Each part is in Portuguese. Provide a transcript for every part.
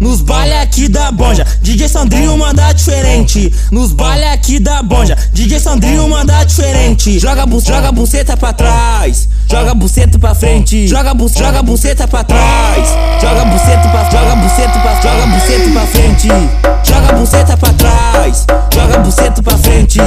Nos baile aqui da Bonja, DJ Sandrinho manda diferente. Nos baile aqui da Bonja, DJ Sandrinho manda diferente. Joga bu joga buceta pra trás, joga buceta pra frente. Joga bu joga buceta pra trás, joga buceta pra joga buceta pra joga buceta pra frente. Joga buceta pra trás, joga buceta pra frente.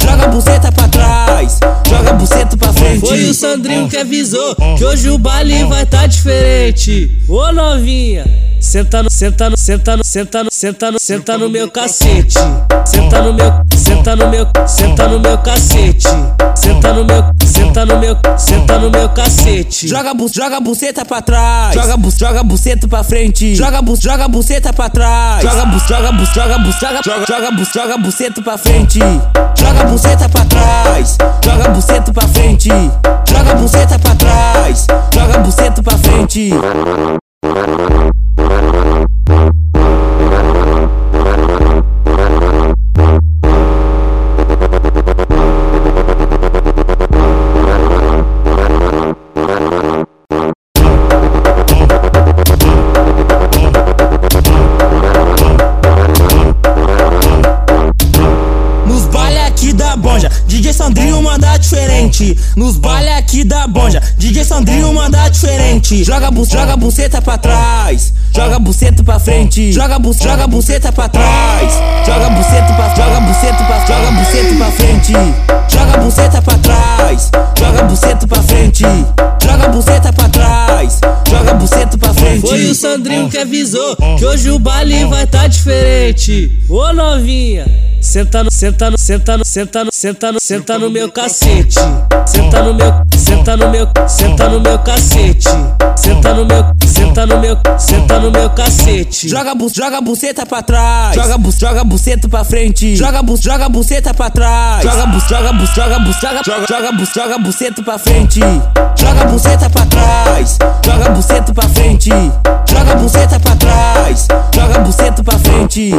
Joga buceta pra trás, joga buceta pra frente. Foi o Sandrinho que avisou que hoje o baile vai tá diferente. Ô novinha, senta no, senta no, senta no, senta no, senta no, senta no meu cacete. Senta no meu, senta no meu, senta no meu cacete. Senta no meu, senta no meu, senta no meu cacete. Joga bu joga buceta pra trás, joga bu joga buceta pra frente. Joga bu joga buceta pra trás, joga bu joga bu joga bu joga joga joga bu joga buceta pra frente. Joga buceta pra trás, joga buceta pra frente. Joga buceta pra trás, joga buceta pra frente. Sandrinho manda diferente. Nos baile aqui da Bonja, DJ Sandrinho manda diferente. Joga bu joga buceta pra trás, joga buceta pra frente. Joga bu joga buceta pra trás, joga buceta pra joga buceta pra joga buceta pra frente. Joga buceta pra trás, joga buceta pra frente. Joga buceta pra trás, joga buceta pra frente. Foi o Sandrinho que avisou que hoje o baile vai tá diferente. Ô novinha, senta no, senta no, senta no, senta no, senta no, senta no meu cacete. Senta no meu, senta no meu, senta no meu cacete. Senta no meu, senta no meu, senta no meu cacete. Joga bu joga buceta pra trás, joga bu joga buceta pra frente. Joga bu joga buceta pra trás, joga bu joga bu joga bu joga joga joga bu joga buceta pra frente. Joga buceta pra trás, joga buceta pra frente. Joga buceta pra trás, joga buceta pra frente.